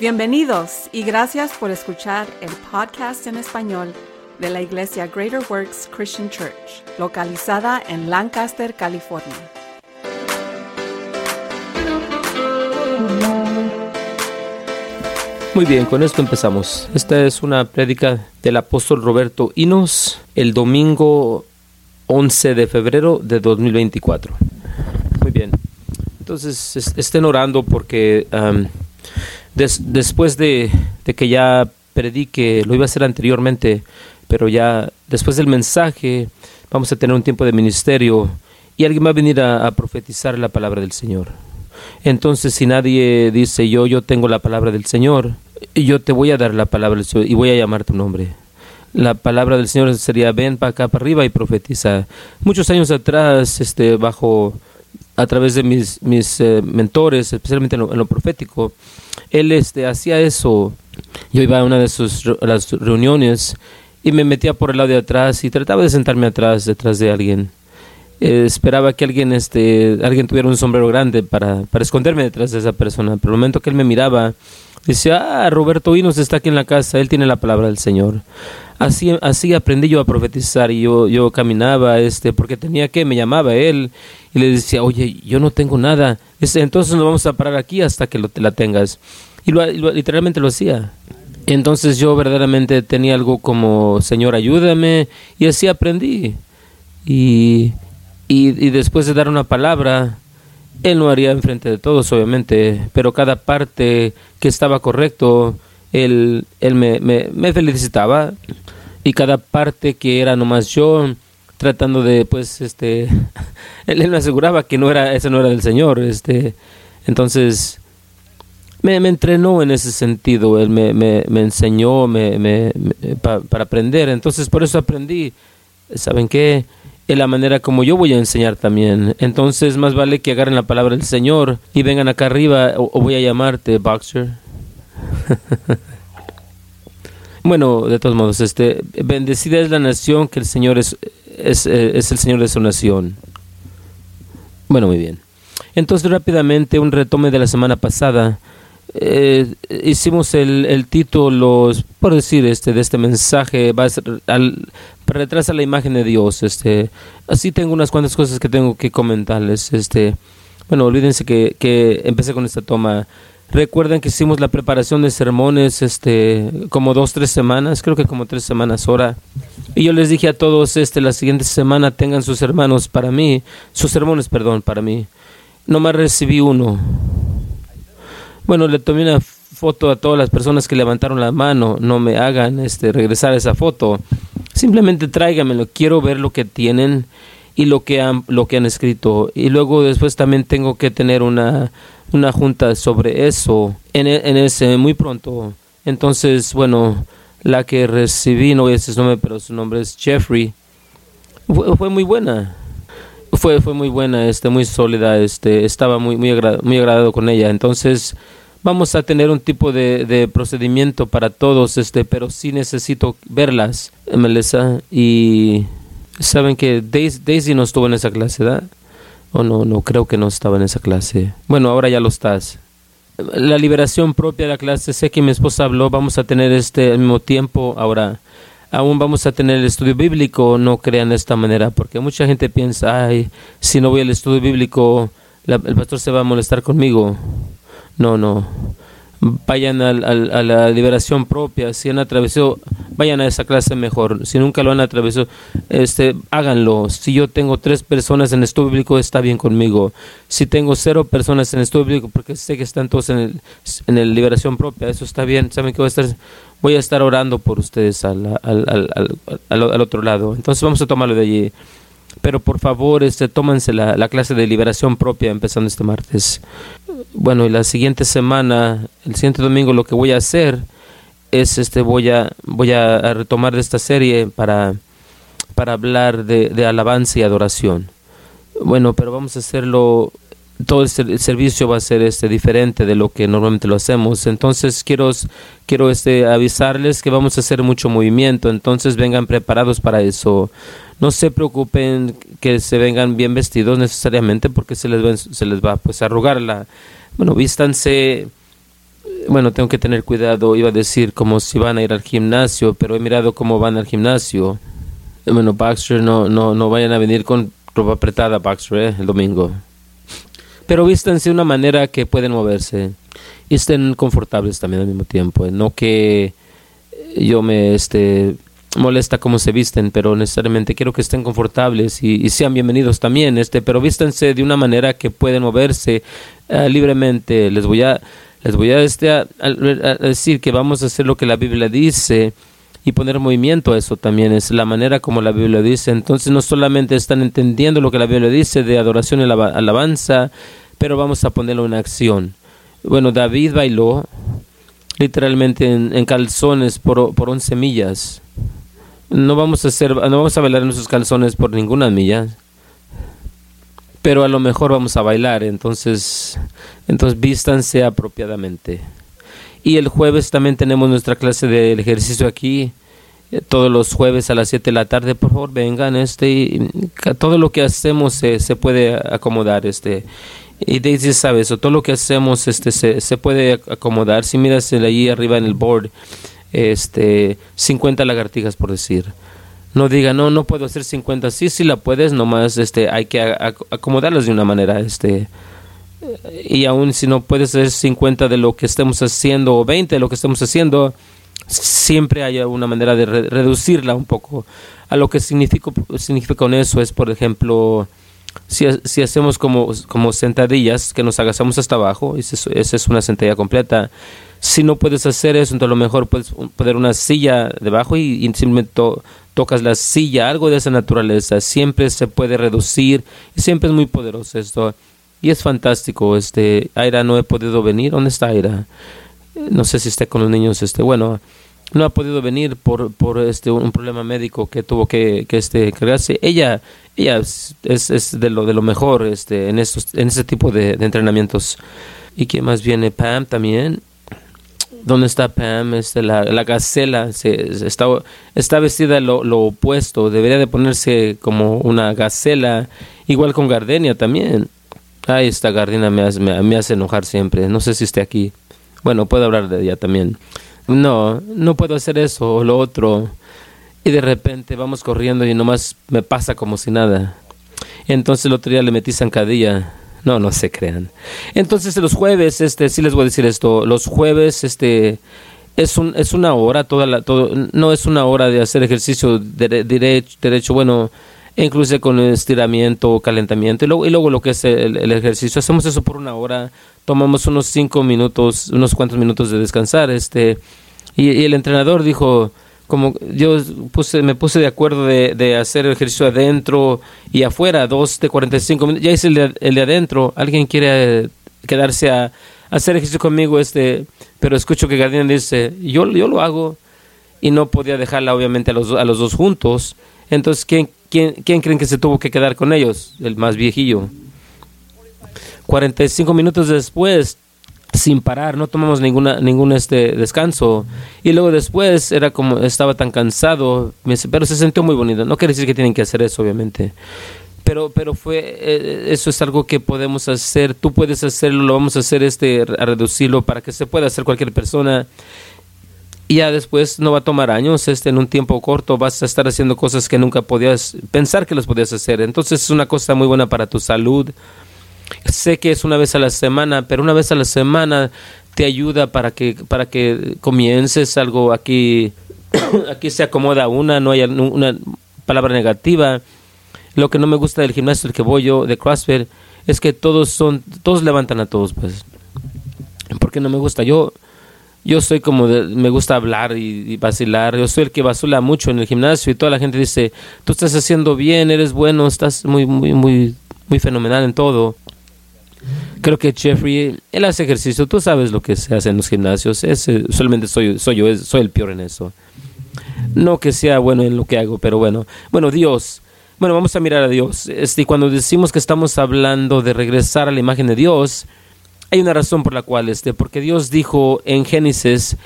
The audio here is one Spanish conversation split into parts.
Bienvenidos y gracias por escuchar el podcast en español de la Iglesia Greater Works Christian Church, localizada en Lancaster, California. Muy bien, con esto empezamos. Esta es una prédica del apóstol Roberto Inos el domingo 11 de febrero de 2024. Muy bien. Entonces, estén orando porque después de, que ya predique, lo iba a hacer anteriormente, pero ya después del mensaje vamos a tener un tiempo de ministerio y alguien va a venir a, profetizar la palabra del Señor. Entonces, si nadie dice yo, yo tengo la palabra del Señor, yo te voy a dar la palabra del Señor y voy a llamar tu nombre. La palabra del Señor sería ven para acá, para arriba y profetiza. Muchos años atrás, este, bajo a través de mis, mis eh, mentores, especialmente en lo, profético, él este, hacía eso. Yo iba a una de sus las reuniones y me metía por el lado de atrás y trataba de sentarme atrás, detrás de alguien. Eh, esperaba que alguien, este, alguien tuviera un sombrero grande para, para esconderme detrás de esa persona. Pero el momento que él me miraba, Dice, ah, Roberto Vinos está aquí en la casa, él tiene la palabra del Señor. Así, así aprendí yo a profetizar y yo, yo caminaba, este, porque tenía que, me llamaba él y le decía, oye, yo no tengo nada, entonces nos vamos a parar aquí hasta que lo, la tengas. Y, literalmente lo hacía. Entonces yo verdaderamente tenía algo como, Señor, ayúdame, y así aprendí. Y, y, y después de dar una palabra, él no haría enfrente de todos, obviamente, pero cada parte que estaba correcto, él, él me, me, felicitaba y cada parte que era nomás yo tratando de, pues, este, él, me aseguraba que no era, eso no era del Señor, este, entonces me, me entrenó en ese sentido, él me, me, me enseñó me, me, para aprender, entonces por eso aprendí, ¿saben qué? de la manera como yo voy a enseñar también. Entonces, más vale que agarren la palabra del Señor y vengan acá arriba o, voy a llamarte boxer. bueno, de todos modos, este, bendecida es la nación que el Señor es, es, es el Señor de su nación. Bueno, muy bien. Entonces, rápidamente, un retome de la semana pasada. Eh, hicimos el, el, título, por decir, este, de este mensaje, va a ser al, retrasa la imagen de Dios. Este, así tengo unas cuantas cosas que tengo que comentarles. Este, bueno, olvídense que, que empecé con esta toma. Recuerden que hicimos la preparación de sermones, este, como dos, tres semanas, creo que como tres semanas ahora. Y yo les dije a todos, este, la siguiente semana tengan sus hermanos para mí, sus sermones, perdón, para mí. No más recibí uno. Bueno, le tomé una foto a todas las personas que levantaron la mano. No me hagan, este, regresar esa foto. Simplemente tráigamelo, quiero ver lo que tienen y lo que han, lo que han escrito. Y luego después también tengo que tener una, una junta sobre eso en, e, en ese muy pronto. Entonces, bueno, la que recibí, no voy a decir su nombre, pero su nombre es Jeffrey, fue, muy buena. Fue, fue muy buena, este, muy sólida, este, estaba muy, muy, muy agradado con ella. Entonces, vamos a tener un tipo de, de, procedimiento para todos, este, pero sí necesito verlas, Melissa. Y saben que Daisy, no estuvo en esa clase, ¿verdad? O no, no creo que no estaba en esa clase. Bueno, ahora ya lo estás. La liberación propia de la clase, sé que mi esposa habló, vamos a tener este al mismo tiempo. Ahora, aún vamos a tener el estudio bíblico, no crean de esta manera, porque mucha gente piensa, ay, si no voy al estudio bíblico, el pastor se va a molestar conmigo. No, no. Vayan a la liberación propia. Si han atravesado, vayan a esa clase mejor. Si nunca lo han atravesado, este, háganlo. Si yo tengo tres personas en el estudio está bien conmigo. Si tengo cero personas en el estudio porque sé que están todos en el, en el liberación propia, eso está bien. Saben que voy a estar, voy a estar orando por ustedes al, al, al, al otro lado. Entonces vamos a tomarlo de allí pero por favor este tómense la, la, clase de liberación propia empezando este martes. Bueno y la siguiente semana el siguiente domingo lo que voy a hacer es este voy a voy a, retomar de esta serie para para hablar de, de, alabanza y adoración. Bueno pero vamos a hacerlo todo el servicio va a ser este diferente de lo que normalmente lo hacemos entonces quiero quiero este avisarles que vamos a hacer mucho movimiento entonces vengan preparados para eso no se preocupen que se vengan bien vestidos necesariamente porque se les va, se les va pues a arrugar la bueno vístanse bueno, tengo que tener cuidado, iba a decir como si van a ir al gimnasio, pero he mirado cómo van al gimnasio. Bueno, Baxter, no, no, no vayan a venir con ropa apretada, Baxter, ¿eh? el domingo. Pero vístanse de una manera que pueden moverse y estén confortables también al mismo tiempo. ¿eh? No que yo me este, molesta cómo se visten, pero necesariamente quiero que estén confortables y, sean bienvenidos también, este, pero vístanse de una manera que pueden moverse eh, libremente. Les voy a les voy a, este, a, decir que vamos a hacer lo que la Biblia dice y poner movimiento a eso también es la manera como la Biblia dice. Entonces no solamente están entendiendo lo que la Biblia dice de adoración y alabanza, pero vamos a ponerlo en acción. Bueno, David bailó literalmente en, calzones por, por 11 millas. No vamos a hacer, no vamos a bailar en nuestros calzones por ninguna milla pero a lo mejor vamos a bailar, entonces, entonces vístanse apropiadamente. Y el jueves también tenemos nuestra clase del ejercicio aquí, eh, todos los jueves a las 7 de la tarde, por favor vengan, este, todo lo que hacemos se, se puede acomodar, este, y Daisy sabe eso, todo lo que hacemos este, se, puede acomodar, si miras ahí arriba en el board, este, 50 lagartijas por decir, no diga, no, no puedo hacer 50. Sí, sí la puedes, nomás este, hay que acomodarlas de una manera. Este, y aún si no puedes hacer 50 de lo que estemos haciendo o 20 de lo que estemos haciendo, siempre hay una manera de reducirla un poco. A lo que significa con eso es, por ejemplo, si, si hacemos como, como sentadillas, que nos agachamos hasta abajo, esa es una sentadilla completa. Si no puedes hacer eso, entonces a lo mejor puedes poner una silla debajo y, simplemente tocas la silla, algo de esa naturaleza, siempre se puede reducir y siempre es muy poderoso esto. Y es fantástico, este, Aira no he podido venir, ¿dónde está Aira? No sé si está con los niños, este, bueno, no ha podido venir por, por este un problema médico que tuvo que, que este cargarse. Ella, ella es, es, de lo de lo mejor este en estos en ese tipo de, de entrenamientos. ¿Y quién más viene? Pam también. ¿Dónde está Pam? Este, la, la gacela se, está, está vestida lo, lo, opuesto. Debería de ponerse como una gacela. Igual con Gardenia también. Ay, esta Gardenia me hace, me, hace enojar siempre. No sé si esté aquí. Bueno, puedo hablar de ella también. No, no puedo hacer eso o lo otro. Y de repente vamos corriendo y nomás me pasa como si nada. Entonces el otro día le metí zancadilla no, no se crean. Entonces los jueves, este, sí les voy a decir esto, los jueves, este, es un, es una hora, toda la, todo, no es una hora de hacer ejercicio de, derecho, bueno, incluso con estiramiento, calentamiento, y luego, y luego lo que es el, ejercicio, hacemos eso por una hora, tomamos unos cinco minutos, unos cuantos minutos de descansar, este, y el entrenador dijo, como yo puse, me puse de acuerdo de, de hacer el ejercicio adentro y afuera, dos de 45 minutos. Ya hice el de, el de adentro. ¿Alguien quiere quedarse a, hacer ejercicio conmigo? este Pero escucho que Gardiner dice, yo, yo lo hago. Y no podía dejarla, obviamente, a los, a los dos juntos. Entonces, ¿quién, quién, ¿quién creen que se tuvo que quedar con ellos? El más viejillo. 45 minutos después sin parar, no tomamos ninguna, ningún este descanso. Y luego después era como, estaba tan cansado, pero se sintió muy bonito. No quiere decir que tienen que hacer eso, obviamente. Pero, pero fue, eh, eso es algo que podemos hacer, tú puedes hacerlo, lo vamos a hacer este, a reducirlo para que se pueda hacer cualquier persona. Y ya después no va a tomar años, este, en un tiempo corto vas a estar haciendo cosas que nunca podías pensar que los podías hacer. Entonces es una cosa muy buena para tu salud Sé que es una vez a la semana, pero una vez a la semana te ayuda para que, para que comiences algo aquí. aquí se acomoda una, no hay una palabra negativa. Lo que no me gusta del gimnasio el que voy yo, de CrossFit, es que todos son, todos levantan a todos, pues. Porque no me gusta. Yo, yo soy como me gusta hablar y, y, vacilar. Yo soy el que vacila mucho en el gimnasio y toda la gente dice, tú estás haciendo bien, eres bueno, estás muy, muy, muy, muy fenomenal en todo. Creo que Jeffrey, él hace ejercicio, tú sabes lo que se hace en los gimnasios, Ese solamente soy, soy yo, soy el peor en eso. No que sea bueno en lo que hago, pero bueno. Bueno, Dios, bueno, vamos a mirar a Dios. Este, cuando decimos que estamos hablando de regresar a la imagen de Dios, hay una razón por la cual, este, porque Dios dijo en Génesis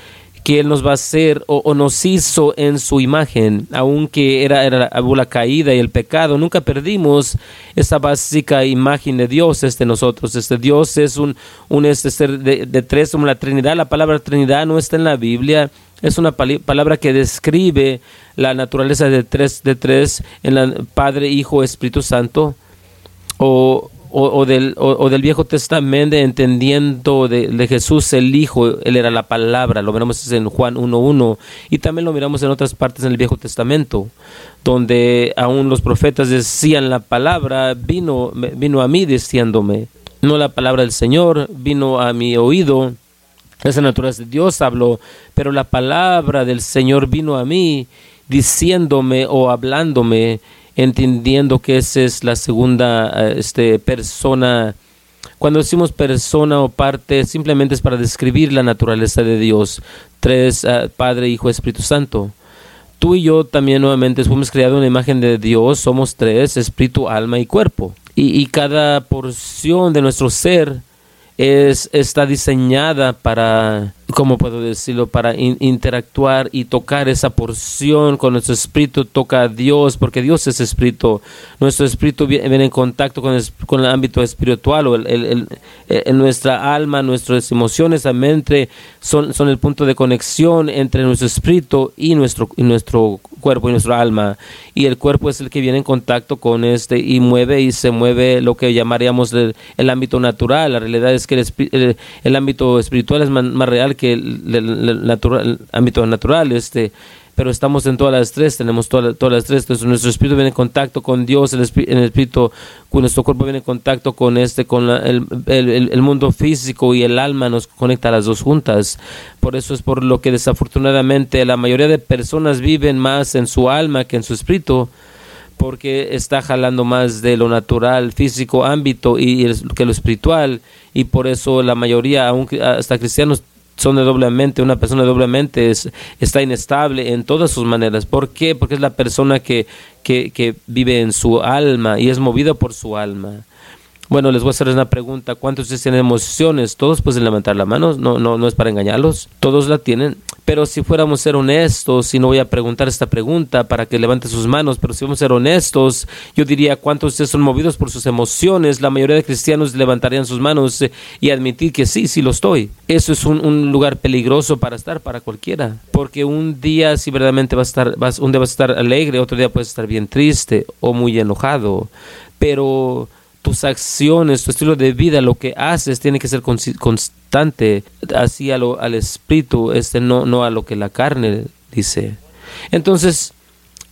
que Él nos va a hacer o, nos hizo en su imagen, aunque era, era la, caída y el pecado, nunca perdimos esa básica imagen de Dios este nosotros. Este Dios es un, un este ser de, tres, como la Trinidad. La palabra Trinidad no está en la Biblia, es una palabra que describe la naturaleza de tres, de tres en la Padre, Hijo, Espíritu Santo. O, o, del, o, del Viejo Testamento, entendiendo de, Jesús el Hijo, Él era la palabra, lo miramos en Juan 1.1 y también lo miramos en otras partes en el Viejo Testamento, donde aún los profetas decían la palabra, vino, vino a mí diciéndome, no la palabra del Señor, vino a mi oído, esa naturaleza de Dios habló, pero la palabra del Señor vino a mí diciéndome o hablándome entendiendo que esa es la segunda eh, este, persona. Cuando decimos persona o parte, simplemente es para describir la naturaleza de Dios. Tres, eh, Padre, Hijo, Espíritu Santo. Tú y yo también nuevamente fuimos creados en la imagen de Dios, somos tres, espíritu, alma y cuerpo. y cada porción de nuestro ser es, está diseñada para, ¿cómo puedo decirlo?, para interactuar y tocar esa porción con nuestro espíritu, toca a Dios, porque Dios es espíritu. Nuestro espíritu viene en contacto con el, con el ámbito espiritual, o el, nuestra alma, nuestras emociones, la mente, son, son el punto de conexión entre nuestro espíritu y nuestro, y nuestro cuerpo y nuestro alma. Y el cuerpo es el que viene en contacto con este y mueve y se mueve lo que llamaríamos el, ámbito natural. La realidad es que el, el, ámbito espiritual es más, real que el, natural, ámbito natural. Este, pero estamos en todas las tres, tenemos todas, todas las tres, entonces nuestro espíritu viene en contacto con Dios, el, el espíritu, nuestro cuerpo viene en contacto con este, con el, mundo físico y el alma nos conecta a las dos juntas. Por eso es por lo que desafortunadamente la mayoría de personas viven más en su alma que en su espíritu porque está jalando más de lo natural, físico, ámbito y, que lo espiritual y por eso la mayoría, aunque hasta cristianos son de doblemente, una persona de doblemente es, está inestable en todas sus maneras. ¿Por qué? Porque es la persona que, que, que vive en su alma y es movida por su alma. Bueno, les voy a hacer una pregunta. ¿Cuántos de ustedes tienen emociones? Todos pueden levantar la mano. No, no, no es para engañarlos. Todos la tienen. Pero si fuéramos ser honestos, y no voy a preguntar esta pregunta para que levanten sus manos, pero si vamos a ser honestos, yo diría cuántos de ustedes son movidos por sus emociones. La mayoría de cristianos levantarían sus manos eh, y admitir que sí, sí lo estoy. Eso es un, lugar peligroso para estar para cualquiera. Porque un día si verdaderamente va a estar, vas, un día vas a estar alegre, otro día puedes estar bien triste o muy enojado. Pero tus acciones, tu estilo de vida, lo que haces tiene que ser constante, así al espíritu, este, no, no a lo que la carne dice. Entonces,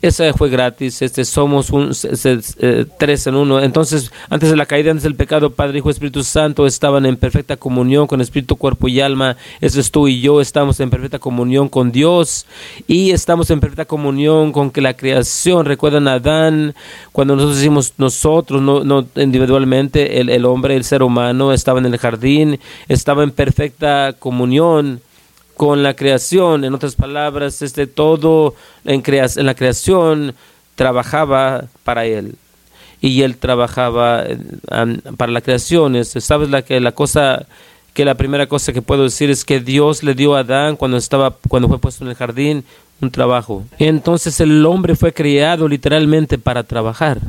esa fue gratis, este somos un eh, tres en uno. Entonces, antes de la caída, antes del pecado, Padre, Hijo, Espíritu Santo estaban en perfecta comunión con Espíritu, cuerpo y alma. Eso es tú y yo, estamos en perfecta comunión con Dios y estamos en perfecta comunión con que la creación, recuerdan a Adán, cuando nosotros decimos nosotros, no, no individualmente, el, el hombre, el ser humano, estaba en el jardín, estaba en perfecta comunión con la creación. En otras palabras, este todo en, la creación trabajaba para él y él trabajaba eh, para la creación. Sabes la que la cosa que la primera cosa que puedo decir es que Dios le dio a Adán cuando estaba cuando fue puesto en el jardín un trabajo. Entonces el hombre fue creado literalmente para trabajar.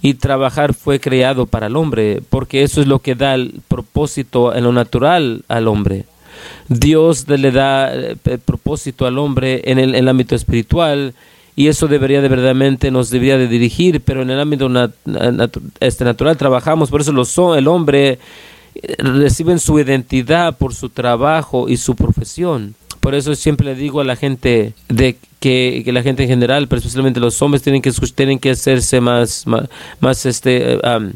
Y trabajar fue creado para el hombre, porque eso es lo que da el propósito en lo natural al hombre. Dios le da eh, propósito al hombre en el, ámbito espiritual y eso debería de verdaderamente nos debería de dirigir, pero en el ámbito este natural trabajamos, por eso lo son, el hombre eh, recibe su identidad por su trabajo y su profesión. Por eso siempre le digo a la gente de que, la gente en general, pero especialmente los hombres tienen que tienen que hacerse más más, este eh,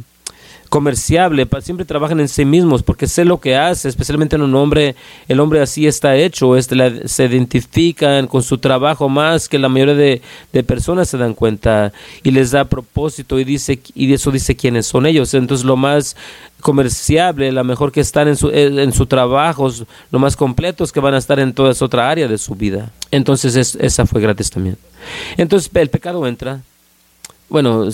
comerciable, siempre trabajan en sí mismos porque sé lo que hace, especialmente en un hombre, el hombre así está hecho, se identifican con su trabajo más que la mayoría de, personas se dan cuenta y les da propósito y dice y eso dice quiénes son ellos. Entonces lo más comerciable, la mejor que están en su, en su trabajo, lo más completos que van a estar en toda esa otra área de su vida. Entonces esa fue gratis también. Entonces el pecado entra, bueno,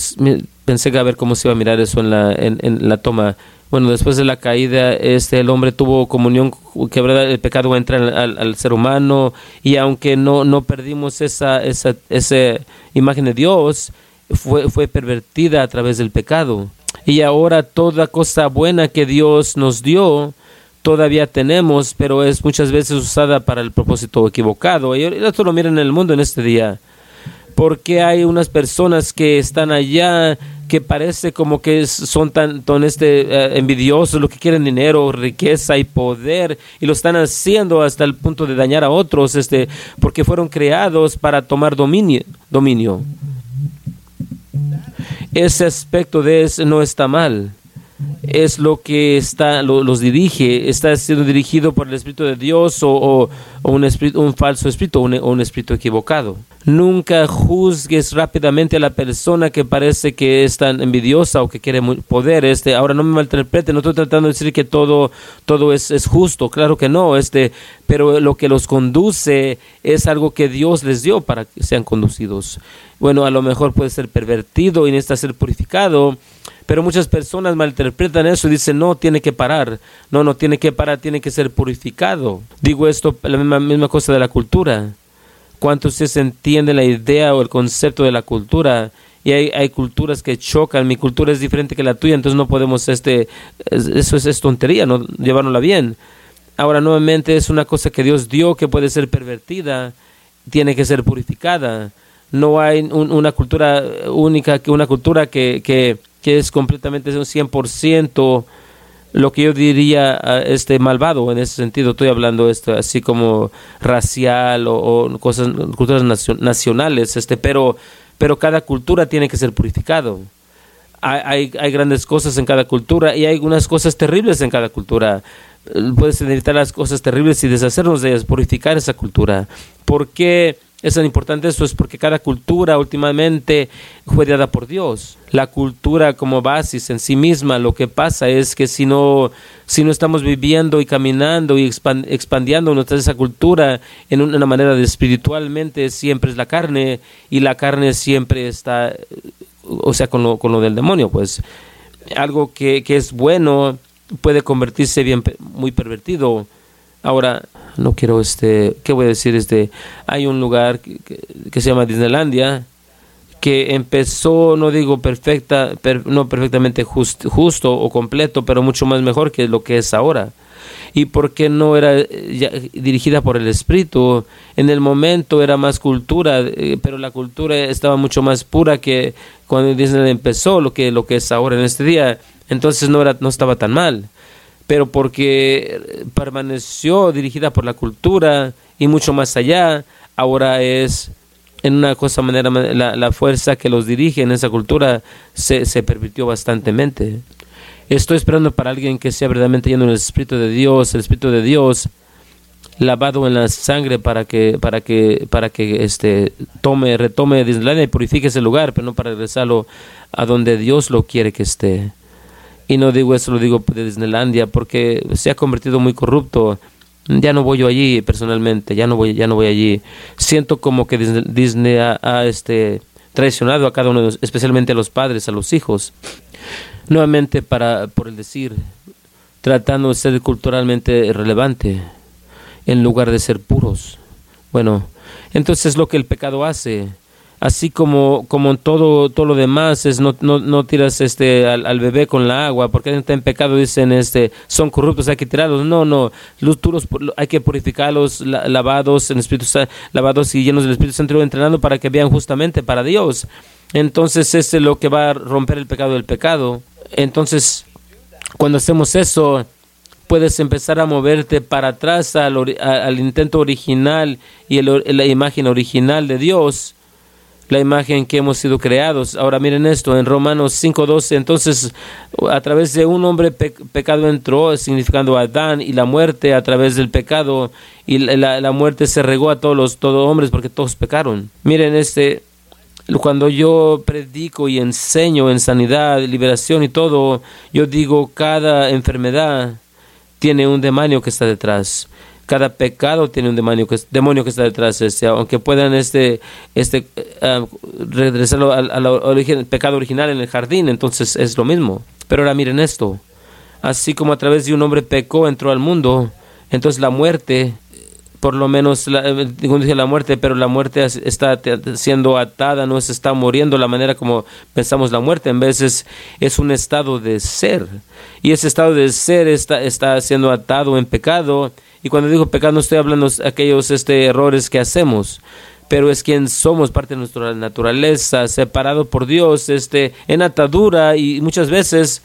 pensé que a ver cómo se iba a mirar eso en la, en, la toma. bueno, después de la caída, este, el hombre tuvo comunión, que el pecado entra al, al, ser humano y aunque no, no perdimos esa, esa, esa imagen de Dios, fue, fue pervertida a través del pecado. Y ahora toda cosa buena que Dios nos dio, todavía tenemos, pero es muchas veces usada para el propósito equivocado. Y esto lo miren en el mundo en este día. Porque hay unas personas que están allá que parece como que son tan, este, eh, envidiosos, lo que quieren dinero, riqueza y poder, y lo están haciendo hasta el punto de dañar a otros, este, porque fueron creados para tomar dominio. dominio. Ese aspecto de eso no está mal es lo que está los dirige, está siendo dirigido por el Espíritu de Dios o, un, espíritu, un falso espíritu o un, espíritu equivocado. Nunca juzgues rápidamente a la persona que parece que es tan envidiosa o que quiere poder. Este, ahora no me malinterprete, no estoy tratando de decir que todo, todo es, es justo, claro que no, este, pero lo que los conduce es algo que Dios les dio para que sean conducidos. Bueno, a lo mejor puede ser pervertido y necesita ser purificado pero muchas personas malinterpretan eso y dicen, no, tiene que parar. No, no tiene que parar, tiene que ser purificado. Digo esto, la misma, misma cosa de la cultura. ¿Cuántos se entiende la idea o el concepto de la cultura? y hay, hay, culturas que chocan, mi cultura es diferente que la tuya, entonces no podemos, este, eso es, es, tontería, no llevárnosla bien. Ahora, nuevamente, es una cosa que Dios dio que puede ser pervertida, tiene que ser purificada. No hay una cultura única, una cultura que, que es completamente un 100% lo que yo diría ah, este malvado en ese sentido. Estoy hablando esto así como racial o, cosas culturas nacionales este pero pero cada cultura tiene que ser purificado. Hay, hay, grandes cosas en cada cultura y hay algunas cosas terribles en cada cultura. Puedes evitar las cosas terribles y deshacernos de ellas purificar esa cultura. ¿por qué es tan importante esto es porque cada cultura últimamente fue dada por Dios. La cultura como base en sí misma, lo que pasa es que si no, si no estamos viviendo y caminando y expandiendo nuestra esa cultura en una manera de espiritualmente, siempre es la carne y la carne siempre está, o sea, con lo, con lo del demonio, pues algo que, que es bueno puede convertirse bien muy pervertido. Ahora, no quiero, este, ¿qué voy a decir? Este, hay un lugar que, se llama Disneylandia que empezó, no digo perfecta, no perfectamente justo o completo, pero mucho más mejor que lo que es ahora. Y porque no era dirigida por el espíritu, en el momento era más cultura, eh, pero la cultura estaba mucho más pura que cuando Disney empezó, lo que, lo que es ahora en este día. Entonces no, era, no estaba tan mal pero porque permaneció dirigida por la cultura y mucho más allá, ahora es en una cosa manera la, la fuerza que los dirige en esa cultura se, se pervirtió bastantemente. Estoy esperando para alguien que sea verdaderamente lleno del Espíritu de Dios, el Espíritu de Dios lavado en la sangre para que para que para que este tome retome Disneylandia y purifique ese lugar, pero no para regresarlo a donde Dios lo quiere que esté. Y no digo eso, lo digo de Disneylandia, porque se ha convertido muy corrupto. Ya no voy yo allí personalmente, ya no voy, ya no voy allí. Siento como que Disney, ha, este, traicionado a cada uno, especialmente a los padres, a los hijos. Nuevamente, para, por el decir, tratando de ser culturalmente relevante, en lugar de ser puros. Bueno, entonces lo que el pecado hace así como como todo todo lo demás es no, no, no tiras este al, bebé con la agua porque está en pecado dicen este son corruptos hay que tirarlos. No no los turos hay que purificarlos lavados en espíritu lavados y llenos del Espíritu Santo entrenando para que vean justamente para Dios. Entonces este es lo que va a romper el pecado del pecado. Entonces cuando hacemos eso puedes empezar a moverte para atrás al, al intento original y la imagen original de Dios la imagen que hemos sido creados. Ahora miren esto, en Romanos 5.12, entonces a través de un hombre pecado entró, significando Adán, y la muerte a través del pecado, y la, la muerte se regó a todos los todos hombres porque todos pecaron. Miren este, cuando yo predico y enseño en sanidad, liberación y todo, yo digo cada enfermedad tiene un demonio que está detrás cada pecado tiene un demonio que, demonio que está detrás, este, aunque puedan este, este, uh, regresarlo al, origen, pecado original en el jardín, entonces es lo mismo. Pero ahora miren esto, Así como a través de un hombre pecó, entró al mundo, entonces la muerte, por lo menos, la, dije la muerte, pero la muerte está siendo atada, no se está muriendo la manera como pensamos la muerte, en veces es un estado de ser. Y ese estado de ser está, está siendo atado en pecado. Y cuando digo pecado no estoy hablando de aquellos este, errores que hacemos, pero es quien somos, parte de nuestra naturaleza, separado por Dios, este, en atadura. Y muchas veces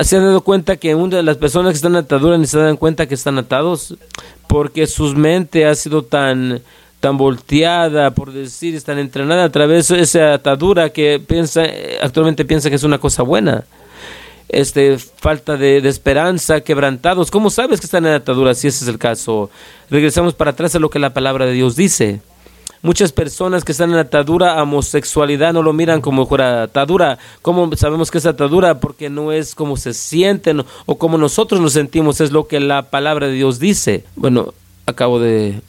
se han dado cuenta que una de las personas que están en atadura ni se dan cuenta que están atados porque su mente ha sido tan tan volteada, por decir, están entrenada a través de esa atadura que piensa, actualmente piensa que es una cosa buena. Este, falta de, esperanza, quebrantados. ¿Cómo sabes que están en atadura si ese es el caso? Regresamos para atrás a lo que la palabra de Dios dice. Muchas personas que están en atadura a homosexualidad no lo miran como fuera atadura. ¿Cómo sabemos que es atadura? Porque no es como se sienten o como nosotros nos sentimos, es lo que la palabra de Dios dice. Bueno, acabo de...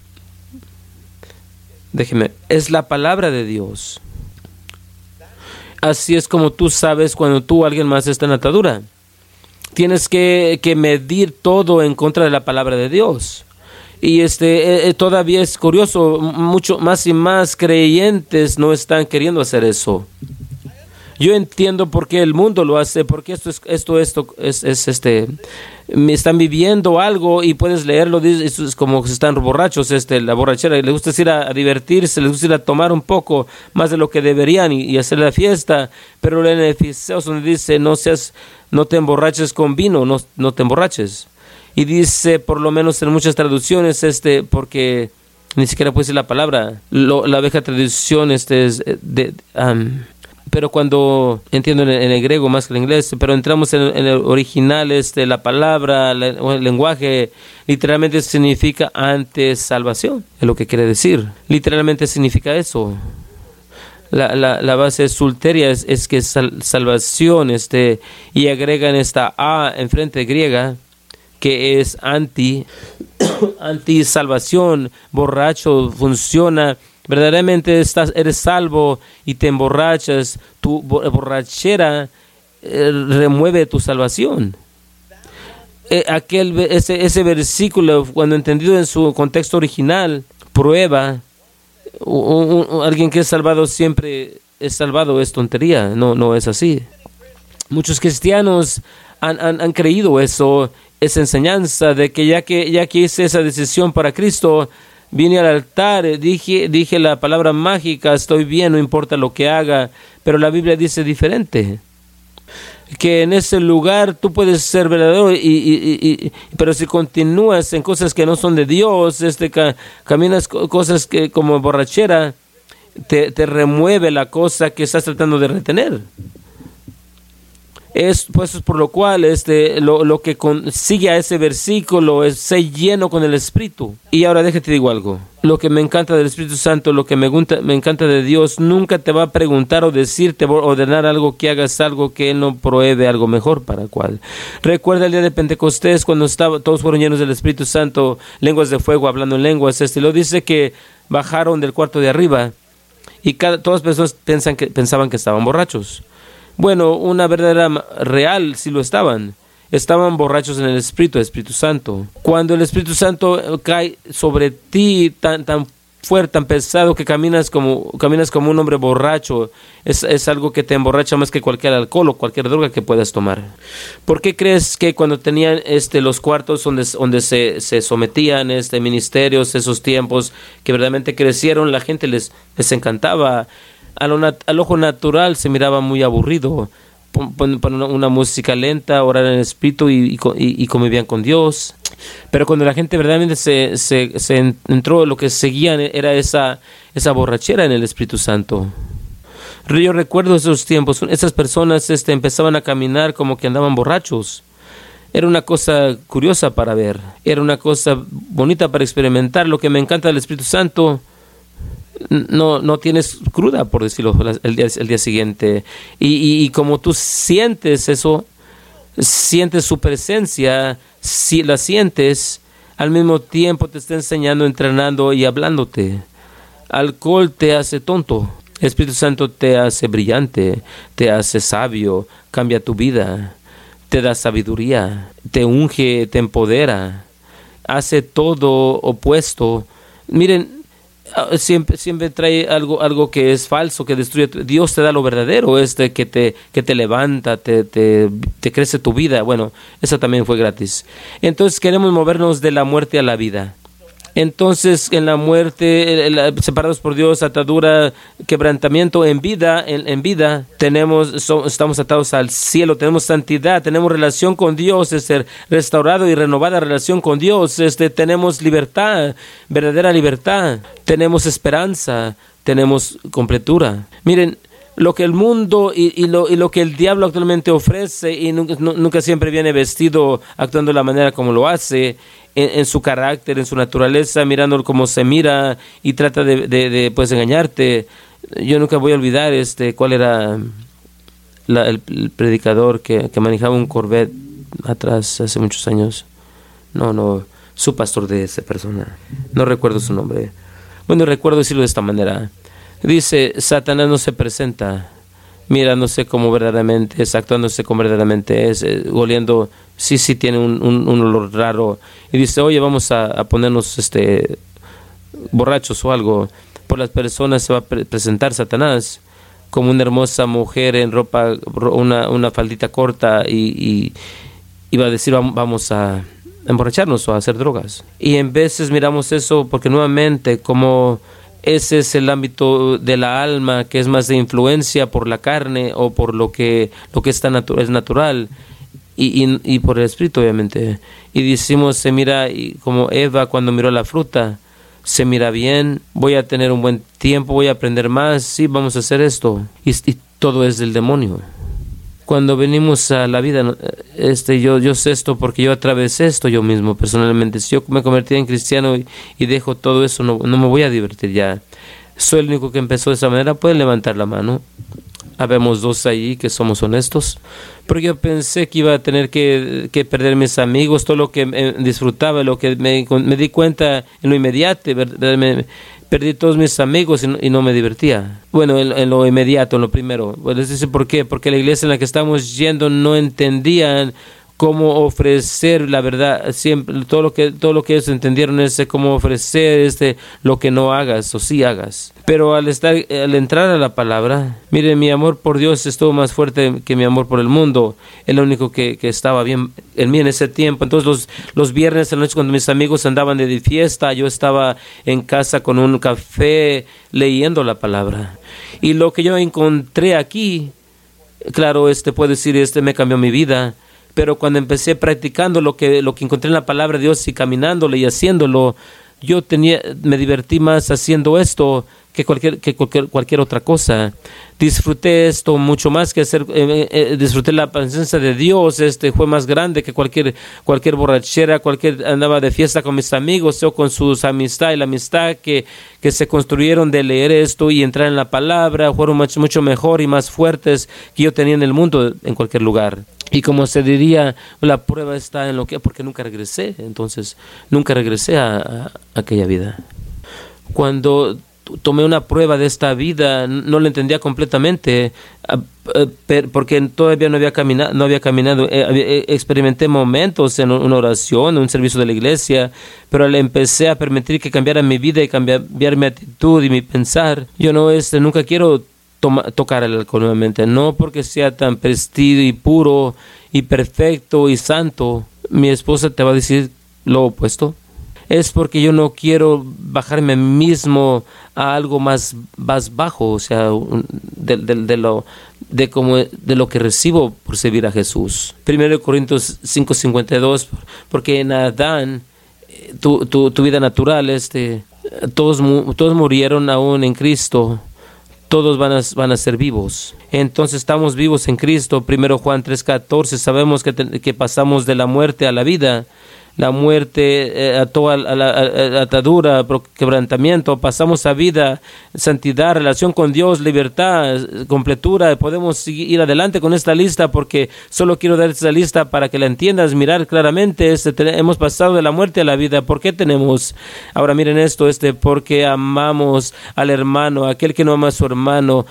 Déjeme, es la palabra de Dios. Así es como tú sabes cuando tú alguien más está en atadura. Tienes que, que medir todo en contra de la palabra de Dios y este eh, eh, todavía es curioso mucho más y más creyentes no están queriendo hacer eso yo entiendo por qué el mundo lo hace porque esto es esto esto es, es este están viviendo algo y puedes leerlo es como que están borrachos este la borrachera les gusta ir a, divertirse les gusta ir a tomar un poco más de lo que deberían y, hacer la fiesta pero en Efesios donde dice no seas no te emborraches con vino no, no te emborraches. Y dice, por lo menos en muchas traducciones, este, porque ni siquiera puede ser la palabra, la vieja traducción este es eh, de... pero cuando entiendo en el, griego más que en inglés, pero entramos en, el original, este, la palabra, el lenguaje, literalmente significa antes salvación, es lo que quiere decir. Literalmente significa eso. La, la, la base sulteria es, es que salvación, este, y agregan esta A en frente griega, que es anti, anti salvación, borracho, funciona. Verdaderamente estás, eres salvo y te emborrachas, tu borrachera eh, remueve tu salvación. Eh, aquel, ese, ese versículo, cuando entendido en su contexto original, prueba alguien que es salvado siempre es salvado, es tontería, no, no es así. Muchos cristianos han, han, han creído eso esa enseñanza de que ya que ya que hice esa decisión para Cristo, vine al altar, dije, dije la palabra mágica, estoy bien, no importa lo que haga, pero la Biblia dice diferente. Que en ese lugar tú puedes ser verdadero, y, y, pero si continúas en cosas que no son de Dios, este, caminas cosas que como borrachera, te, te remueve la cosa que estás tratando de retener. Es pues por lo cual este lo, lo que consigue a ese versículo es ser lleno con el Espíritu. Y ahora déjate digo algo. Lo que me encanta del Espíritu Santo, lo que me, me encanta de Dios, nunca te va a preguntar o decirte o ordenar algo que hagas algo que Él no provee algo mejor para cual. Recuerda el día de Pentecostés cuando estaba, todos fueron llenos del Espíritu Santo, lenguas de fuego, hablando en lenguas. Este lo dice que bajaron del cuarto de arriba y cada, todas las personas pensan que, pensaban que estaban borrachos. Bueno, una verdadera real si lo estaban. Estaban borrachos en el Espíritu, Espíritu Santo. Cuando el Espíritu Santo cae sobre ti tan, tan fuerte, tan pesado que caminas como, caminas como un hombre borracho, es, es, algo que te emborracha más que cualquier alcohol o cualquier droga que puedas tomar. ¿Por qué crees que cuando tenían este, los cuartos donde, donde se, se sometían este, ministerios, esos tiempos que verdaderamente crecieron, la gente les, les encantaba? Al, ojo natural se miraba muy aburrido. Poner una, música lenta, orar en el espíritu y, y, convivían con Dios. Pero cuando la gente verdaderamente se, se, entró, lo que seguían era esa, esa borrachera en el Espíritu Santo. Yo recuerdo esos tiempos, esas personas este, empezaban a caminar como que andaban borrachos. Era una cosa curiosa para ver, era una cosa bonita para experimentar. Lo que me encanta del Espíritu Santo no, no tienes cruda, por decirlo, el día, el día siguiente. Y, y, como tú sientes eso, sientes su presencia, si la sientes, al mismo tiempo te está enseñando, entrenando y hablándote. Alcohol te hace tonto. Espíritu Santo te hace brillante, te hace sabio, cambia tu vida. te da sabiduría, te unge, te empodera, hace todo opuesto. Miren, siempre, siempre trae algo, algo que es falso, que destruye. Dios te da lo verdadero, este que te, que te levanta, te, te, te crece tu vida. Bueno, eso también fue gratis. Entonces queremos movernos de la muerte a la vida. Entonces, en la muerte, separados por Dios, atadura, quebrantamiento, en vida, en, vida, tenemos, estamos atados al cielo, tenemos santidad, tenemos relación con Dios, es ser restaurado y renovada relación con Dios, este, tenemos libertad, verdadera libertad, tenemos esperanza, tenemos completura. Miren, lo que el mundo y, lo, y, lo, que el diablo actualmente ofrece y nunca, nunca, siempre viene vestido actuando de la manera como lo hace en, su carácter, en su naturaleza, mirando cómo se mira y trata de, de, pues engañarte. Yo nunca voy a olvidar este cuál era el, predicador que, que, manejaba un Corvette atrás hace muchos años. No, no, su pastor de esa persona. No recuerdo su nombre. Bueno, recuerdo decirlo de esta manera. Dice, Satanás no se presenta mirándose como verdaderamente es, actuándose como verdaderamente es, eh, oliendo, sí, sí tiene un, un, olor raro. Y dice, oye, vamos a, ponernos este borrachos o algo. Por las personas se va a presentar Satanás como una hermosa mujer en ropa, una, una faldita corta y, y, va a decir, vamos a emborracharnos o a hacer drogas. Y en veces miramos eso porque nuevamente como ese es el ámbito de la alma que es más de influencia por la carne o por lo que, lo que está es natural y, y, por el espíritu obviamente. Y decimos, se mira y como Eva cuando miró la fruta, se mira bien, voy a tener un buen tiempo, voy a aprender más, sí, vamos a hacer esto. y todo es del demonio cuando venimos a la vida, este, yo, yo sé esto porque yo atravesé esto yo mismo personalmente. Si yo me convertí en cristiano y, dejo todo eso, no, no, me voy a divertir ya. Soy el único que empezó de esa manera, pueden levantar la mano. Habemos dos ahí que somos honestos. Pero yo pensé que iba a tener que, que perder mis amigos, todo lo que disfrutaba, lo que me, me, di cuenta en lo inmediato. Me, perdí todos mis amigos y no, me divertía. Bueno, en, lo inmediato, en lo primero. Bueno, ¿Por qué? Porque la iglesia en la que estamos yendo no entendían cómo ofrecer la verdad siempre todo lo que todo lo que ellos entendieron es cómo ofrecer este lo que no hagas o sí hagas. Pero al estar al entrar a la palabra mire mi amor por Dios estuvo más fuerte que mi amor por el mundo. Es lo único que, que estaba bien en mí en ese tiempo. Entonces los los viernes en la noche cuando mis amigos andaban de fiesta yo estaba en casa con un café leyendo la palabra. Y lo que yo encontré aquí claro este puedo decir este me cambió mi vida pero cuando empecé practicando lo que, lo que encontré en la palabra de Dios y caminándolo y haciéndolo, yo tenía, me divertí más haciendo esto que cualquier, que cualquier, cualquier otra cosa. Disfruté esto mucho más que hacer, eh, eh, disfruté la presencia de Dios, este fue más grande que cualquier, cualquier borrachera, cualquier andaba de fiesta con mis amigos o con sus amistad y la amistad que, que se construyeron de leer esto y entrar en la palabra, fueron mucho, mucho mejor y más fuertes que yo tenía en el mundo en cualquier lugar. Y como se diría, la prueba está en lo que, porque nunca regresé, entonces nunca regresé a, aquella vida. Cuando tomé una prueba de esta vida, no la entendía completamente, porque todavía no había caminado, no había caminado. Eh, eh, experimenté momentos en una oración, en un servicio de la iglesia, pero le empecé a permitir que cambiara mi vida y cambiar mi actitud y mi pensar. Yo no, este, nunca quiero tocar el alcohol nuevamente. No porque sea tan prestido y puro y perfecto y santo. Mi esposa te va a decir lo opuesto. Es porque yo no quiero bajarme mismo a algo más, más bajo, o sea, de, de, lo, de, como, de lo que recibo por servir a Jesús. Primero Corintios 5:52, porque en Adán, eh, tu, tu, tu vida natural, este, todos, todos murieron aún en Cristo todos van a, van a ser vivos. Entonces estamos vivos en Cristo. Primero Juan 3:14, sabemos que, que pasamos de la muerte a la vida la muerte, eh, a toda la, atadura, quebrantamiento, pasamos a vida, santidad, relación con Dios, libertad, completura. Podemos ir adelante con esta lista porque solo quiero dar esta lista para que la entiendas, mirar claramente. Este, hemos pasado de la muerte a la vida. ¿Por qué tenemos? Ahora miren esto, este, porque amamos al hermano, aquel que no ama a su hermano,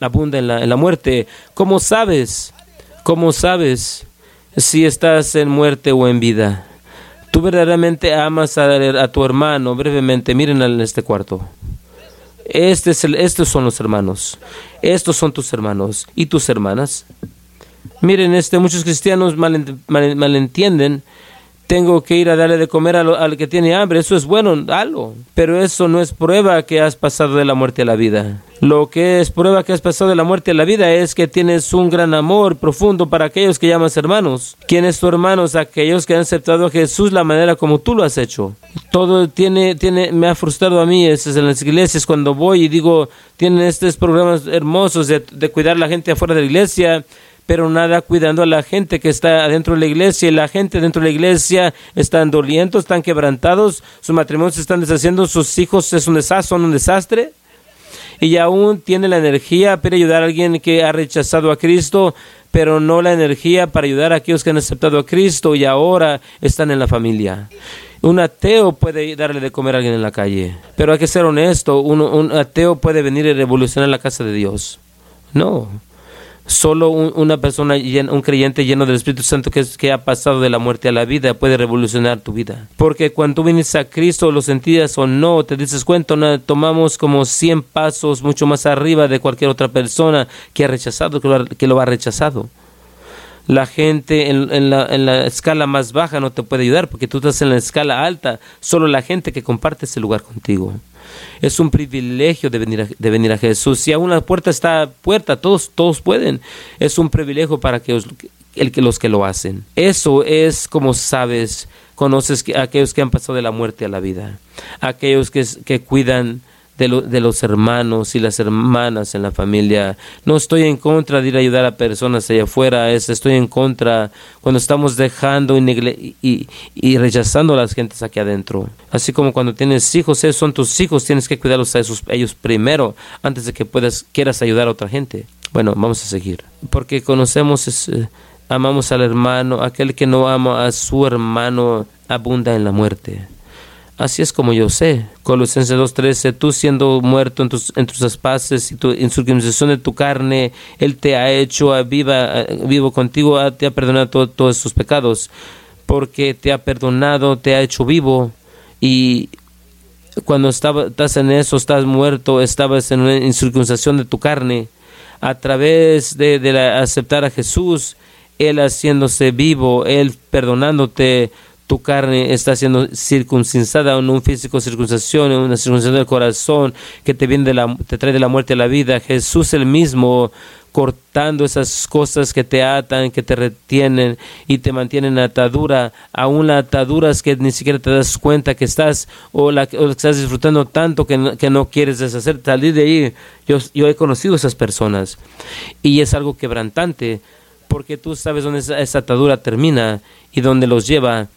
abunda en la, en la muerte. ¿Cómo sabes? ¿Cómo sabes? si estás en muerte o en vida. Tú verdaderamente amas a, tu hermano. Brevemente, miren en este cuarto. Este estos son los hermanos. Estos son tus hermanos y tus hermanas. Miren, este, muchos cristianos malentienden tengo que ir a darle de comer al, que tiene hambre. Eso es bueno, dalo. Pero eso no es prueba que has pasado de la muerte a la vida. Lo que es prueba que has pasado de la muerte a la vida es que tienes un gran amor profundo para aquellos que llamas hermanos. ¿Quiénes tu hermanos? Aquellos que han aceptado a Jesús la manera como tú lo has hecho. Todo tiene, tiene, me ha frustrado a mí es en las iglesias cuando voy y digo, tienen estos programas hermosos de, de cuidar a la gente afuera de la iglesia pero nada cuidando a la gente que está dentro de la iglesia y la gente dentro de la iglesia están dolientos, están quebrantados, sus matrimonios se están deshaciendo, sus hijos es un desastre, son un desastre y aún tiene la energía para ayudar a alguien que ha rechazado a Cristo, pero no la energía para ayudar a aquellos que han aceptado a Cristo y ahora están en la familia. Un ateo puede darle de comer a alguien en la calle, pero hay que ser honesto, un ateo puede venir y revolucionar la casa de Dios. No, Solo una persona, un creyente lleno del Espíritu Santo que, que ha pasado de la muerte a la vida puede revolucionar tu vida. Porque cuando tú vienes a Cristo, lo sentías o no, te dices cuenta, tomamos como 100 pasos mucho más arriba de cualquier otra persona que ha rechazado, que lo ha rechazado. La gente en, la, en la escala más baja no te puede ayudar porque tú estás en la escala alta. Solo la gente que comparte ese lugar contigo. Es un privilegio de venir a, de venir a Jesús. Si aún la puerta está puerta, todos, todos pueden. Es un privilegio para que los que lo hacen. Eso es como sabes, conoces a aquellos que han pasado de la muerte a la vida, aquellos que, que cuidan de, los hermanos y las hermanas en la familia. No estoy en contra de ir a ayudar a personas allá afuera, es, estoy en contra cuando estamos dejando y, y, rechazando a las gentes aquí adentro. Así como cuando tienes hijos, esos son tus hijos, tienes que cuidarlos a esos, ellos primero antes de que puedas, quieras ayudar a otra gente. Bueno, vamos a seguir. Porque conocemos, eh, amamos al hermano, aquel que no ama a su hermano abunda en la muerte. Así es como yo sé. Colosenses 2.13, tú siendo muerto en tus, en y tu incircuncisión de tu carne, Él te ha hecho viva, vivo contigo, te ha perdonado todos tus pecados, porque te ha perdonado, te ha hecho vivo y cuando estás en eso, estás muerto, estabas en una incircuncisión de tu carne, a través de aceptar a Jesús, Él haciéndose vivo, Él perdonándote, tu carne está siendo circuncisada en un físico circuncisión, en una circuncisión del corazón que te viene de la, te trae de la muerte a la vida. Jesús el mismo cortando esas cosas que te atan, que te retienen y te mantienen atadura, aún las ataduras que ni siquiera te das cuenta que estás o la que estás disfrutando tanto que no, que no quieres deshacer, salir de ahí. Yo, yo he conocido esas personas y es algo quebrantante porque tú sabes dónde esa atadura termina y dónde los lleva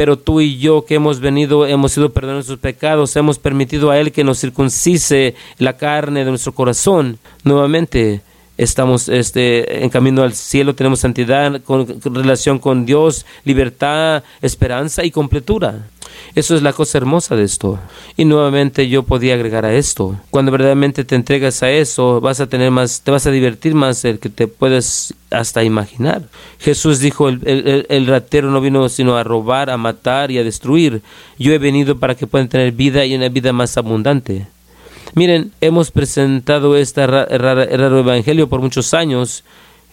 pero tú y yo que hemos venido, hemos sido perdonados sus pecados, hemos permitido a Él que nos circuncise la carne de nuestro corazón. Nuevamente estamos este, en camino al cielo, tenemos santidad, con, relación con Dios, libertad, esperanza y completura. Eso es la cosa hermosa de esto. Y nuevamente yo podía agregar a esto. Cuando verdaderamente te entregas a eso, vas a tener más, te vas a divertir más del que te puedes hasta imaginar. Jesús dijo, el, el, ratero no vino sino a robar, a matar y a destruir. Yo he venido para que puedan tener vida y una vida más abundante. Miren, hemos presentado este raro evangelio por muchos años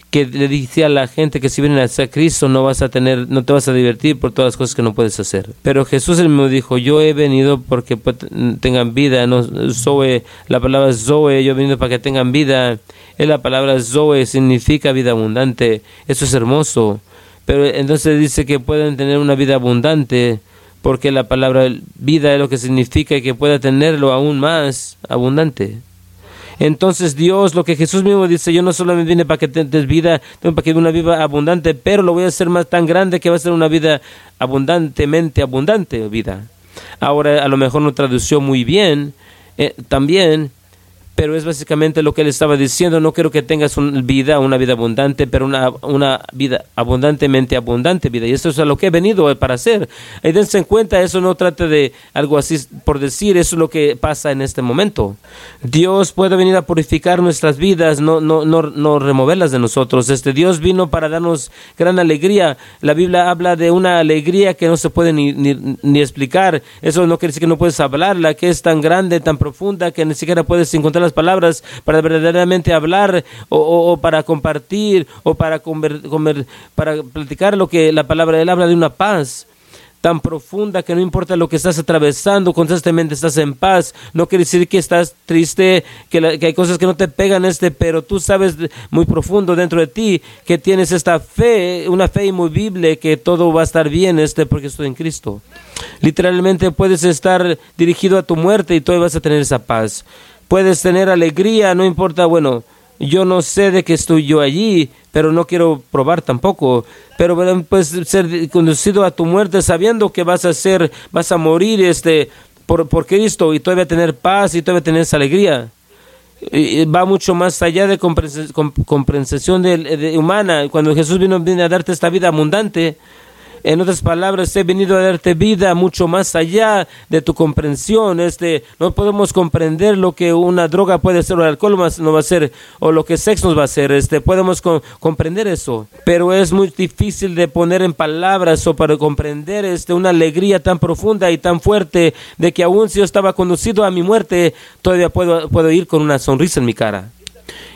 que le dice a la gente que si vienen a Cristo no vas a tener, no te vas a divertir por todas las cosas que no puedes hacer. Pero Jesús él mismo dijo, yo he venido porque tengan vida, no Zoe, la palabra Zoe, yo he venido para que tengan vida. Es la palabra Zoe significa vida abundante. Eso es hermoso. Pero entonces dice que pueden tener una vida abundante porque la palabra vida es lo que significa que pueda tenerlo aún más abundante. Entonces Dios, lo que Jesús mismo dice, yo no solamente vine para que tengas vida, para que una vida abundante, pero lo voy a hacer más tan grande que va a ser una vida abundantemente abundante vida. Ahora a lo mejor no tradució muy bien eh, también, pero es básicamente lo que él estaba diciendo. No quiero que tengas una vida, una vida abundante, pero una, una vida abundantemente abundante vida. Y eso es a lo que he venido para hacer. Y dense en cuenta, eso no trata de algo así por decir, eso es lo que pasa en este momento. Dios puede venir a purificar nuestras vidas, no, no, no, no removerlas de nosotros. Este Dios vino para darnos gran alegría. La Biblia habla de una alegría que no se puede ni, ni, ni explicar. Eso no quiere decir que no puedes hablarla, que es tan grande, tan profunda, que ni siquiera puedes encontrar palabras para verdaderamente hablar o, para compartir o para, comer, para platicar lo que la palabra él habla de una paz tan profunda que no importa lo que estás atravesando, constantemente estás en paz. No quiere decir que estás triste, que, que, hay cosas que no te pegan, este, pero tú sabes muy profundo dentro de ti que tienes esta fe, una fe inmovible que todo va a estar bien, este, porque estoy en Cristo. Literalmente puedes estar dirigido a tu muerte y todavía vas a tener esa paz puedes tener alegría, no importa, bueno, yo no sé de qué estoy yo allí, pero no quiero probar tampoco. Pero puedes ser conducido a tu muerte sabiendo que vas a ser, vas a morir este, por, por Cristo y todavía tener paz y todavía tener esa alegría. Va mucho más allá de comprensión de, humana. Cuando Jesús vino, vino a darte esta vida abundante, en otras palabras, he venido a darte vida mucho más allá de tu comprensión. Este, no podemos comprender lo que una droga puede ser o el alcohol no va a ser o lo que sexo nos va a hacer. Este, podemos comprender eso, pero es muy difícil de poner en palabras o para comprender este, una alegría tan profunda y tan fuerte de que aún si yo estaba conducido a mi muerte, todavía puedo ir con una sonrisa en mi cara.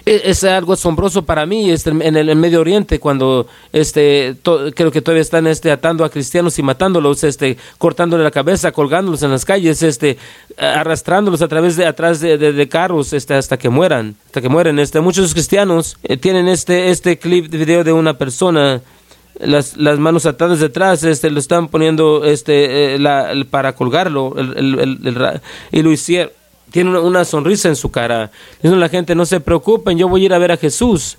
E, es algo asombroso para mí este, en el Medio Oriente cuando este creo que todavía están este atando a cristianos y matándolos este cortándole la cabeza colgándolos en las calles este arrastrándolos a través de atrás de, carros este hasta que mueran hasta que mueren este muchos cristianos eh, tienen este este clip de video de una persona las, las manos atadas detrás, este, lo están poniendo este, eh, para colgarlo, y lo hicieron tiene una, sonrisa en su cara. Diciendo la gente, no se preocupen, yo voy a ir a ver a Jesús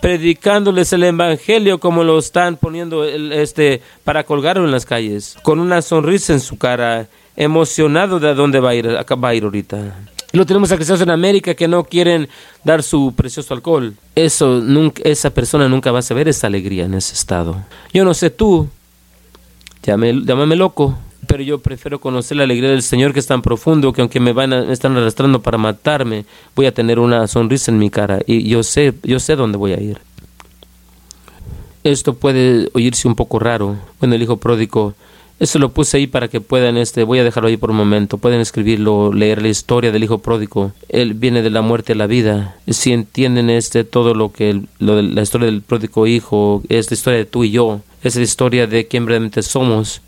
predicándoles el evangelio como lo están poniendo este para colgarlo en las calles, con una sonrisa en su cara, emocionado de dónde va a ir, va a ir ahorita. Lo tenemos a cristianos en América que no quieren dar su precioso alcohol. Eso nunca, esa persona nunca va a saber esa alegría en ese estado. Yo no sé tú, llámame loco, pero yo prefiero conocer la alegría del Señor que es tan profundo que aunque me van a, están arrastrando para matarme, voy a tener una sonrisa en mi cara y yo sé, yo sé dónde voy a ir. Esto puede oírse un poco raro. Bueno, el hijo pródigo, eso lo puse ahí para que puedan, este, voy a dejarlo ahí por un momento, pueden escribirlo, leer la historia del hijo pródigo. Él viene de la muerte a la vida. Si entienden este, todo lo que, la historia del pródigo hijo, es la historia de tú y yo, es la historia de quién realmente somos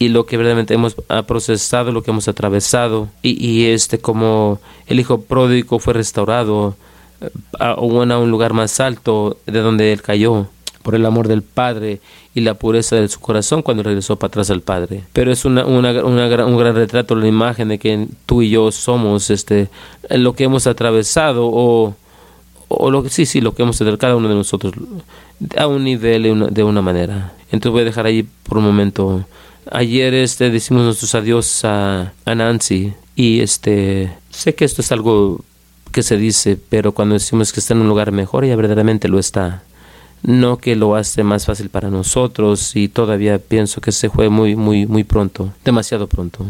y lo que verdaderamente hemos procesado, lo que hemos atravesado y, y este como el hijo pródigo fue restaurado eh, a, a un lugar más alto de donde él cayó por el amor del Padre y la pureza de su corazón cuando regresó para atrás al Padre. Pero es una, una, una, un gran retrato, la imagen de que tú y yo somos este, lo que hemos atravesado o, o lo que sí, sí, lo que hemos atravesado cada uno de nosotros a un nivel de una, de una manera. Entonces voy a dejar ahí por un momento Ayer este decimos nuestros adiós a, Nancy y este sé que esto es algo que se dice, pero cuando decimos que está en un lugar mejor, ella verdaderamente lo está. No que lo hace más fácil para nosotros y todavía pienso que se fue muy, muy, muy pronto, demasiado pronto.